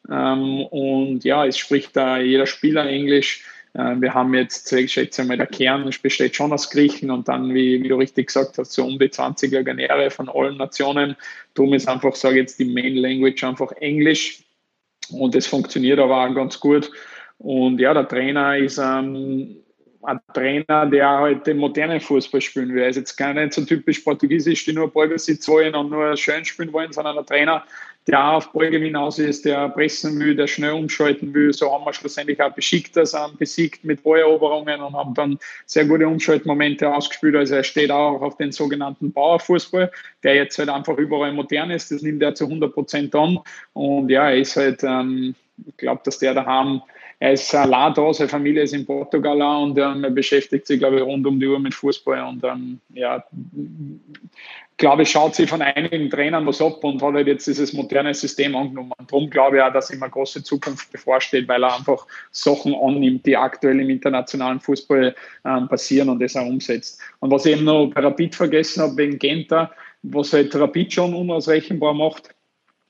Ähm, und ja, es spricht da jeder Spieler Englisch. Äh, wir haben jetzt, ich schätze mal, der Kern besteht schon aus Griechen und dann, wie, wie du richtig gesagt hast, so um die 20 Legionäre von allen Nationen. Darum ist einfach, sage ich jetzt, die Main Language einfach Englisch und das funktioniert aber auch ganz gut. Und ja, der Trainer ist ähm, ein Trainer, der halt modernen Fußball spielen will. Er ist jetzt gar nicht so typisch portugiesisch, die nur Ballbesitz wollen und nur schön spielen wollen, sondern ein Trainer, der auf Ballgewinn aus ist, der pressen will, der schnell umschalten will. So haben wir schlussendlich auch Besiktas ähm, besiegt mit Balleroberungen und haben dann sehr gute Umschaltmomente ausgespielt. Also er steht auch auf den sogenannten Bauerfußball, der jetzt halt einfach überall modern ist. Das nimmt er zu 100 Prozent an. Und ja, er ist halt, ähm, ich glaube, dass der daheim er ist allein da, seine Familie ist in Portugal und ähm, er beschäftigt sich, glaube ich, rund um die Uhr mit Fußball und ähm, ja, glaube ich, schaut sich von einigen Trainern was ab und hat halt jetzt dieses moderne System angenommen. Und darum glaube ich auch, dass ihm eine große Zukunft bevorsteht, weil er einfach Sachen annimmt, die aktuell im internationalen Fußball ähm, passieren und das auch umsetzt. Und was ich eben noch bei Rapid vergessen habe, wegen Genta, was halt Rapid schon unausrechenbar macht,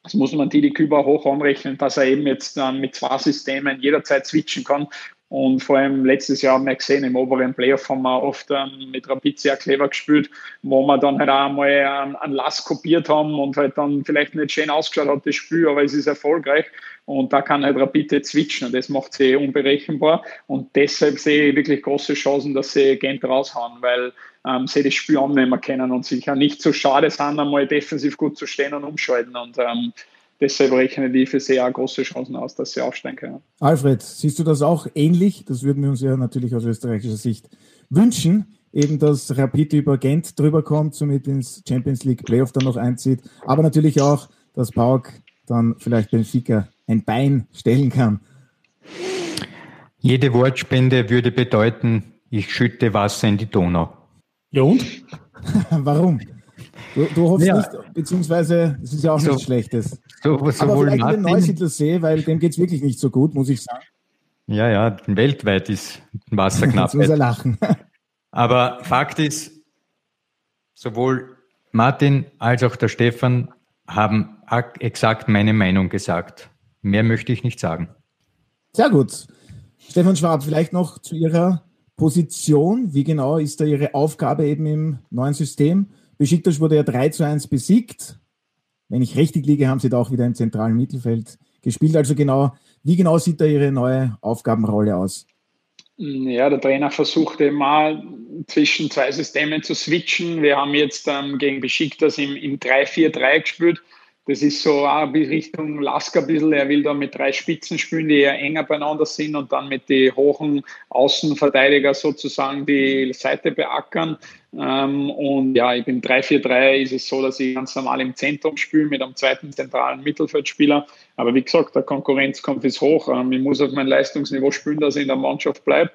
das muss man Didi Küber hoch anrechnen, dass er eben jetzt dann mit zwei Systemen jederzeit switchen kann. Und vor allem letztes Jahr haben wir gesehen, im oberen Playoff haben wir oft ähm, mit Rapid sehr clever gespielt, wo wir dann halt auch einmal ähm, einen Lass kopiert haben und halt dann vielleicht nicht schön ausgeschaut hat, das Spiel, aber es ist erfolgreich. Und da kann halt Rapid jetzt switchen und das macht sie unberechenbar. Und deshalb sehe ich wirklich große Chancen, dass sie Gent raushauen, weil ähm, sie das Spiel annehmen können und sicher nicht so schade sind, einmal defensiv gut zu stehen und umschalten. Und ähm, deshalb rechne ich für auch große Chancen aus, dass sie aufsteigen können. Alfred, siehst du das auch ähnlich? Das würden wir uns ja natürlich aus österreichischer Sicht wünschen. Eben, dass Rapid über Gent drüber kommt, somit ins Champions League Playoff dann noch einzieht. Aber natürlich auch, dass Pauk dann vielleicht Benfica ein Bein stellen kann. Jede Wortspende würde bedeuten, ich schütte Wasser in die Donau. Ja und? Warum? Du, du hoffst ja. nicht, beziehungsweise es ist ja auch so, nichts Schlechtes. So, Aber vielleicht Martin, den Neusiedler See, weil dem geht es wirklich nicht so gut, muss ich sagen. Ja, ja, weltweit ist Wasser knapp. muss er lachen. Aber Fakt ist, sowohl Martin als auch der Stefan haben exakt meine Meinung gesagt. Mehr möchte ich nicht sagen. Sehr gut. Stefan Schwab, vielleicht noch zu Ihrer Position. Wie genau ist da Ihre Aufgabe eben im neuen System? Besiktas wurde ja 3 zu 1 besiegt. Wenn ich richtig liege, haben Sie da auch wieder im zentralen Mittelfeld gespielt. Also genau, wie genau sieht da Ihre neue Aufgabenrolle aus? Ja, der Trainer versucht mal zwischen zwei Systemen zu switchen. Wir haben jetzt ähm, gegen Besiktas im, im 3-4-3 gespielt. Das ist so auch Richtung Lasker ein bisschen. Er will da mit drei Spitzen spielen, die eher enger beieinander sind und dann mit den hohen Außenverteidiger sozusagen die Seite beackern. Ähm, und ja, ich bin 3-4-3 ist es so, dass ich ganz normal im Zentrum spiele mit einem zweiten zentralen Mittelfeldspieler. Aber wie gesagt, der Konkurrenzkampf ist hoch. Ähm, ich muss auf mein Leistungsniveau spielen, dass ich in der Mannschaft bleibe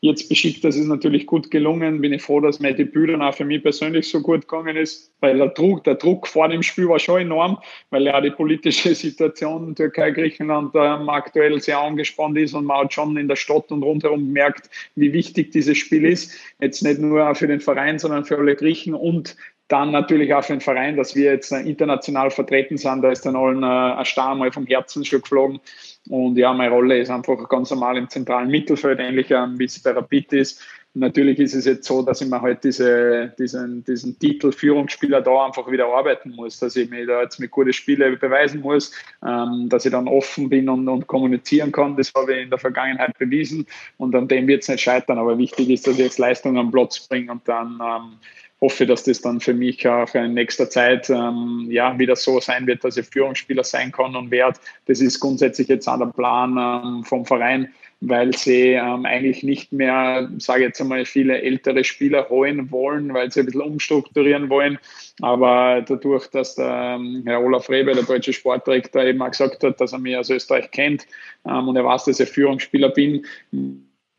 jetzt beschickt. Das ist natürlich gut gelungen. Bin ich froh, dass mein Debüt dann auch für mich persönlich so gut gegangen ist, weil der Druck, der Druck vor dem Spiel war schon enorm, weil ja die politische Situation in Türkei, Griechenland ähm, aktuell sehr angespannt ist und man hat schon in der Stadt und rundherum gemerkt, wie wichtig dieses Spiel ist. Jetzt nicht nur für den Verein, sondern für alle Griechen und dann natürlich auch für den Verein, dass wir jetzt äh, international vertreten sind. Da ist dann allen äh, ein Star mal vom Herzen schon geflogen. Und ja, meine Rolle ist einfach ganz normal im zentralen Mittelfeld, ähnlich ähm, wie es bei Rapid ist. natürlich ist es jetzt so, dass ich mir halt diese, diesen, diesen Titel Führungsspieler da einfach wieder arbeiten muss, dass ich mir da jetzt mit guten Spielen beweisen muss, ähm, dass ich dann offen bin und, und kommunizieren kann. Das habe ich in der Vergangenheit bewiesen und an dem wird es nicht scheitern. Aber wichtig ist, dass ich jetzt Leistung am Platz bringe und dann ähm, hoffe, dass das dann für mich auch in nächster Zeit ähm, ja, wieder so sein wird, dass ich Führungsspieler sein kann und werde. Das ist grundsätzlich jetzt auch der Plan ähm, vom Verein, weil sie ähm, eigentlich nicht mehr, sage ich jetzt einmal, viele ältere Spieler holen wollen, weil sie ein bisschen umstrukturieren wollen. Aber dadurch, dass der ähm, Herr Olaf Rebe, der deutsche Sportdirektor, eben auch gesagt hat, dass er mich aus Österreich kennt ähm, und er weiß, dass ich Führungsspieler bin,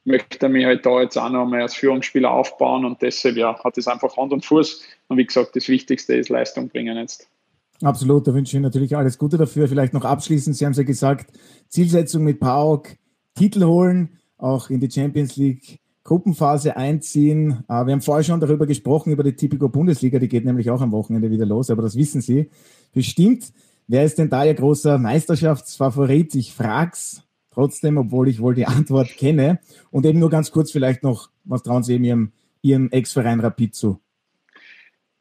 möchte mich halt da jetzt auch noch mal als Führungsspieler aufbauen und deshalb ja, hat es einfach Hand und Fuß. Und wie gesagt, das Wichtigste ist Leistung bringen jetzt. Absolut, da wünsche ich Ihnen natürlich alles Gute dafür. Vielleicht noch abschließend, Sie haben es ja gesagt, Zielsetzung mit PAOK, Titel holen, auch in die Champions League Gruppenphase einziehen. Äh, wir haben vorher schon darüber gesprochen, über die Typico Bundesliga, die geht nämlich auch am Wochenende wieder los, aber das wissen Sie bestimmt. Wer ist denn da Ihr großer Meisterschaftsfavorit? Ich frag's trotzdem, obwohl ich wohl die Antwort kenne. Und eben nur ganz kurz vielleicht noch, was trauen Sie eben Ihrem, Ihrem Ex-Verein Rapid zu?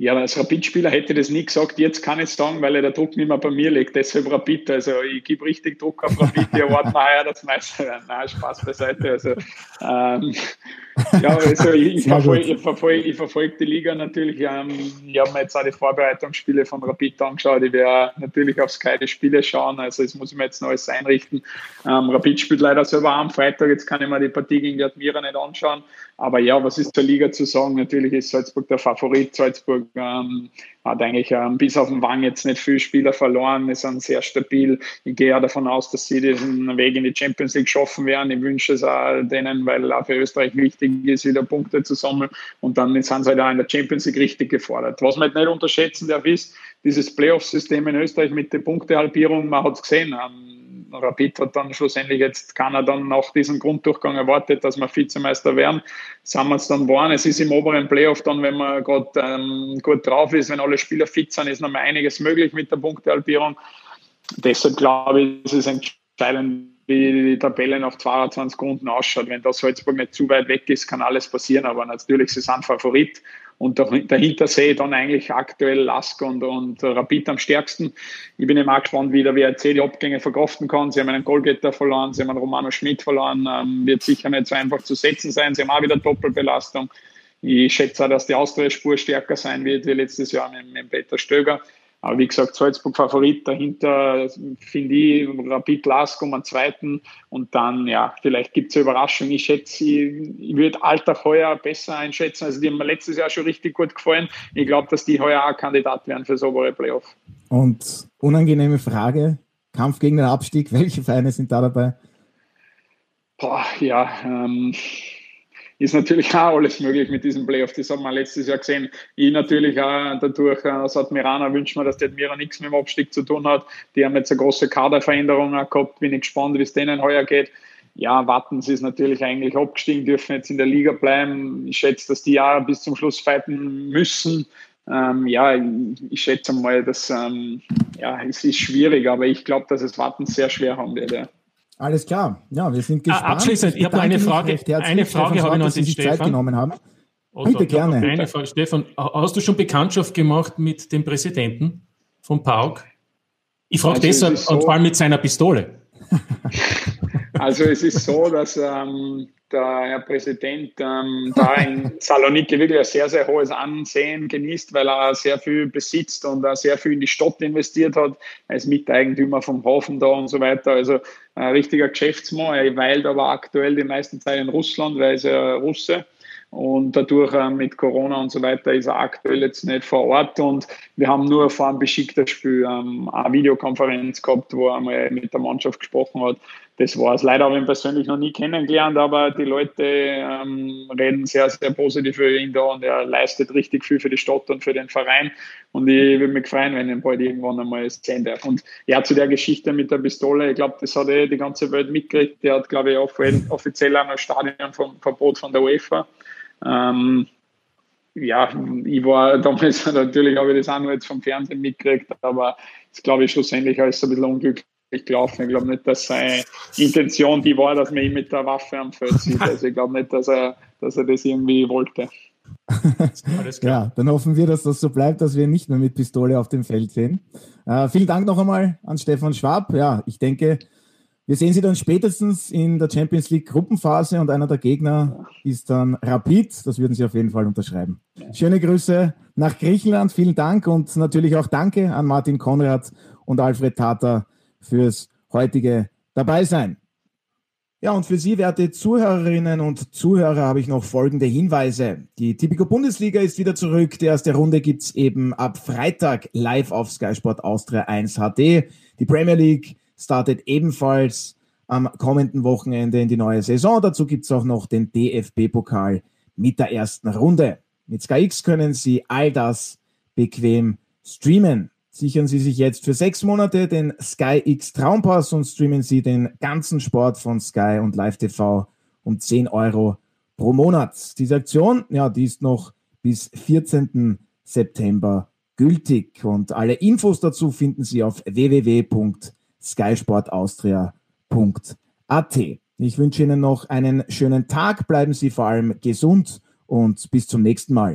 Ja, als Rapid-Spieler hätte ich das nie gesagt. Jetzt kann ich sagen, weil der Druck nicht mehr bei mir liegt. Deshalb Rapid. Also ich gebe richtig Druck auf Rapid. Die erwarten heuer das Meister werden. Nein, Spaß beiseite. Also, ähm, ja, also ich, ich verfolge verfolg, verfolg die Liga natürlich. Ähm, ich habe mir jetzt auch die Vorbereitungsspiele von Rapid angeschaut. Ich werde natürlich auf Sky die Spiele schauen. Also das muss ich mir jetzt noch alles einrichten. Ähm, Rapid spielt leider selber am Freitag. Jetzt kann ich mir die Partie gegen die Admira nicht anschauen. Aber ja, was ist zur Liga zu sagen? Natürlich ist Salzburg der Favorit. Salzburg ähm, hat eigentlich ähm, bis auf den Wang jetzt nicht viele Spieler verloren, ist sind sehr stabil. Ich gehe ja davon aus, dass sie diesen Weg in die Champions League schaffen werden. Ich wünsche es auch denen, weil auch für Österreich wichtig ist, wieder Punkte zu sammeln. Und dann sind sie halt auch in der Champions League richtig gefordert. Was man nicht unterschätzen darf, ist dieses Playoff-System in Österreich mit der Punktehalbierung. Man hat es gesehen. Ähm, Rapid hat dann schlussendlich jetzt keiner dann nach diesem Grunddurchgang erwartet, dass wir Vizemeister werden. Sind wir es dann waren. Es ist im oberen Playoff dann, wenn man gerade ähm, gut drauf ist, wenn alle Spieler fit sind, ist noch mal einiges möglich mit der Punktehalbierung. Deshalb glaube ich, ist es entscheidend, wie die Tabelle nach 22 Runden ausschaut. Wenn das Salzburg nicht zu weit weg ist, kann alles passieren, aber natürlich, sie sind Favorit. Und dahinter sehe ich dann eigentlich aktuell Lask und, und Rapid am stärksten. Ich bin immer gespannt, wie der WRC die Abgänge verkraften kann. Sie haben einen Goalgetter verloren, sie haben einen Romano Schmidt verloren. Ähm, wird sicher nicht so einfach zu setzen sein. Sie haben auch wieder Doppelbelastung. Ich schätze auch, dass die Austria-Spur stärker sein wird wie letztes Jahr mit, mit Peter Stöger. Aber wie gesagt, Salzburg Favorit, dahinter finde ich Rapid Lask um einen zweiten und dann, ja, vielleicht gibt es eine Überraschung. Ich schätze, ich, würde Alltag heuer besser einschätzen. Also die haben mir letztes Jahr schon richtig gut gefallen. Ich glaube, dass die heuer auch Kandidat werden für so obere Playoff. Und unangenehme Frage, Kampf gegen den Abstieg, welche Vereine sind da dabei? Boah, ja, ähm, ist natürlich auch alles möglich mit diesem Playoff. Das haben wir letztes Jahr gesehen. Ich natürlich auch dadurch, als Admirana wünscht mir, dass die Admira nichts mit dem Abstieg zu tun hat. Die haben jetzt eine große Kaderveränderung gehabt. Bin ich gespannt, wie es denen heuer geht. Ja, Wattens ist natürlich eigentlich abgestiegen, dürfen jetzt in der Liga bleiben. Ich schätze, dass die ja bis zum Schluss fighten müssen. Ähm, ja, ich schätze mal, dass ähm, ja, es ist schwierig, aber ich glaube, dass es Wattens sehr schwer haben wird. Ja. Alles klar. Ja, wir sind ah, gespannt. Abschließend, ich habe noch eine Frage. Eine Frage habe ich noch an den Stefan. Zeit genommen haben. Also, Bitte gerne. Eine Frage. Stefan, hast du schon Bekanntschaft gemacht mit dem Präsidenten von PAUK? Ich frage also deshalb, so, und vor allem mit seiner Pistole. Also es ist so, dass ähm, der Herr Präsident ähm, da in Saloniki wirklich ein sehr, sehr hohes Ansehen genießt, weil er sehr viel besitzt und er sehr viel in die Stadt investiert hat. Er ist Miteigentümer vom Hafen da und so weiter. Also ein richtiger Geschäftsmann. Er weilt aber aktuell die meiste Zeit in Russland, weil er ist ja Russe. Und dadurch äh, mit Corona und so weiter ist er aktuell jetzt nicht vor Ort. Und wir haben nur vor einem beschickten Spiel ähm, eine Videokonferenz gehabt, wo er mal mit der Mannschaft gesprochen hat. Das war es. Leider habe ich ihn persönlich noch nie kennengelernt, aber die Leute ähm, reden sehr, sehr positiv für ihn da und er leistet richtig viel für die Stadt und für den Verein. Und ich würde mich freuen, wenn ich ihn bald irgendwann einmal sehen darf. Und ja, zu der Geschichte mit der Pistole, ich glaube, das hat eh die ganze Welt mitgekriegt. Der hat, glaube ich, offiziell ein Stadionverbot von der UEFA. Ähm, ja, ich war damals natürlich, habe ich das auch nur jetzt vom Fernsehen mitgekriegt, aber das glaube ich schlussendlich alles ein bisschen unglücklich gelaufen. Ich glaube nicht, dass seine Intention die war, dass man ihn mit der Waffe am Feld sieht. Also ich glaube nicht, dass er, dass er das irgendwie wollte. ja, dann hoffen wir, dass das so bleibt, dass wir ihn nicht mehr mit Pistole auf dem Feld sehen. Äh, vielen Dank noch einmal an Stefan Schwab. Ja, ich denke, wir sehen sie dann spätestens in der Champions League Gruppenphase und einer der Gegner ist dann Rapid. Das würden Sie auf jeden Fall unterschreiben. Schöne Grüße nach Griechenland. Vielen Dank und natürlich auch Danke an Martin Konrad und Alfred Tata fürs heutige Dabeisein. Ja, und für Sie, werte Zuhörerinnen und Zuhörer, habe ich noch folgende Hinweise. Die Tipico Bundesliga ist wieder zurück. Die erste Runde gibt's eben ab Freitag live auf Sky Sport Austria 1 HD. Die Premier League startet ebenfalls am kommenden Wochenende in die neue Saison. Dazu gibt es auch noch den DFB-Pokal mit der ersten Runde. Mit SkyX können Sie all das bequem streamen. Sichern Sie sich jetzt für sechs Monate den SkyX Traumpass und streamen Sie den ganzen Sport von Sky und Live TV um 10 Euro pro Monat. Diese Aktion, ja, die ist noch bis 14. September gültig und alle Infos dazu finden Sie auf www.skysportaustria.at. Ich wünsche Ihnen noch einen schönen Tag, bleiben Sie vor allem gesund und bis zum nächsten Mal.